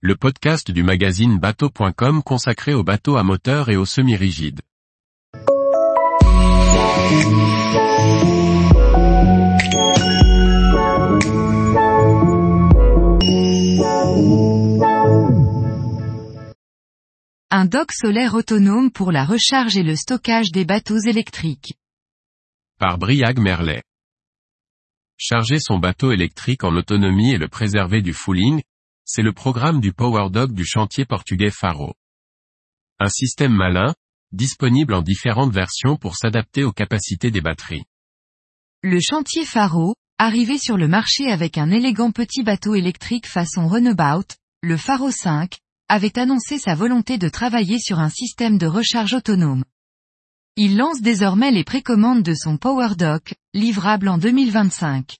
le podcast du magazine bateau.com consacré aux bateaux à moteur et aux semi-rigides. Un dock solaire autonome pour la recharge et le stockage des bateaux électriques. Par Briag Merlet. Charger son bateau électrique en autonomie et le préserver du fouling, c'est le programme du Power Dock du chantier portugais Faro. Un système malin, disponible en différentes versions pour s'adapter aux capacités des batteries. Le chantier Faro, arrivé sur le marché avec un élégant petit bateau électrique façon Runabout, le Faro 5, avait annoncé sa volonté de travailler sur un système de recharge autonome. Il lance désormais les précommandes de son Power Dock, livrable en 2025.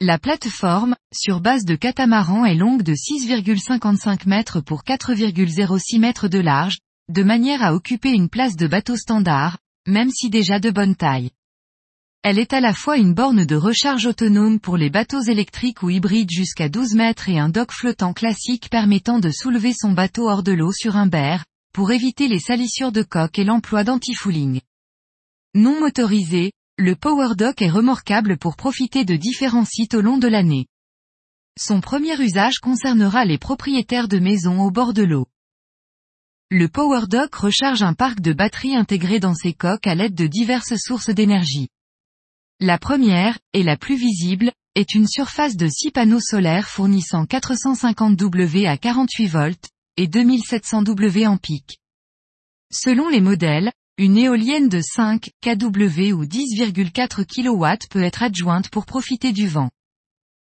La plateforme, sur base de catamaran est longue de 6,55 mètres pour 4,06 mètres de large, de manière à occuper une place de bateau standard, même si déjà de bonne taille. Elle est à la fois une borne de recharge autonome pour les bateaux électriques ou hybrides jusqu'à 12 mètres et un dock flottant classique permettant de soulever son bateau hors de l'eau sur un berre, pour éviter les salissures de coque et l'emploi d'anti-fouling. Non motorisé, le Power Dock est remorquable pour profiter de différents sites au long de l'année. Son premier usage concernera les propriétaires de maisons au bord de l'eau. Le Power Dock recharge un parc de batteries intégrées dans ses coques à l'aide de diverses sources d'énergie. La première, et la plus visible, est une surface de 6 panneaux solaires fournissant 450 W à 48 volts, et 2700 W en pic. Selon les modèles, une éolienne de 5 kW ou 10,4 kW peut être adjointe pour profiter du vent.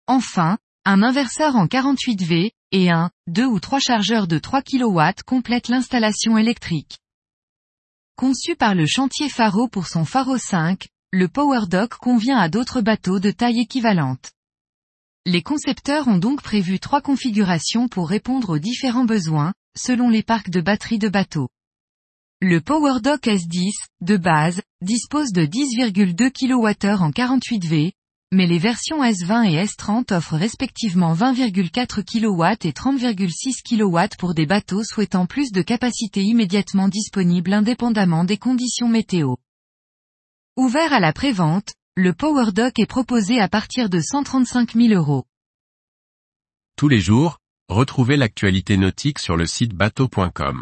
Enfin, un inverseur en 48 V, et un, deux ou trois chargeurs de 3 kW complètent l'installation électrique. Conçu par le chantier Faro pour son Faro 5, le Power Dock convient à d'autres bateaux de taille équivalente. Les concepteurs ont donc prévu trois configurations pour répondre aux différents besoins, selon les parcs de batteries de bateaux. Le Power Dock S10, de base, dispose de 10,2 kWh en 48 V, mais les versions S20 et S30 offrent respectivement 20,4 kW et 30,6 kW pour des bateaux souhaitant plus de capacité immédiatement disponible indépendamment des conditions météo. Ouvert à la prévente, le Power Dock est proposé à partir de 135 000 euros. Tous les jours, retrouvez l'actualité nautique sur le site bateau.com.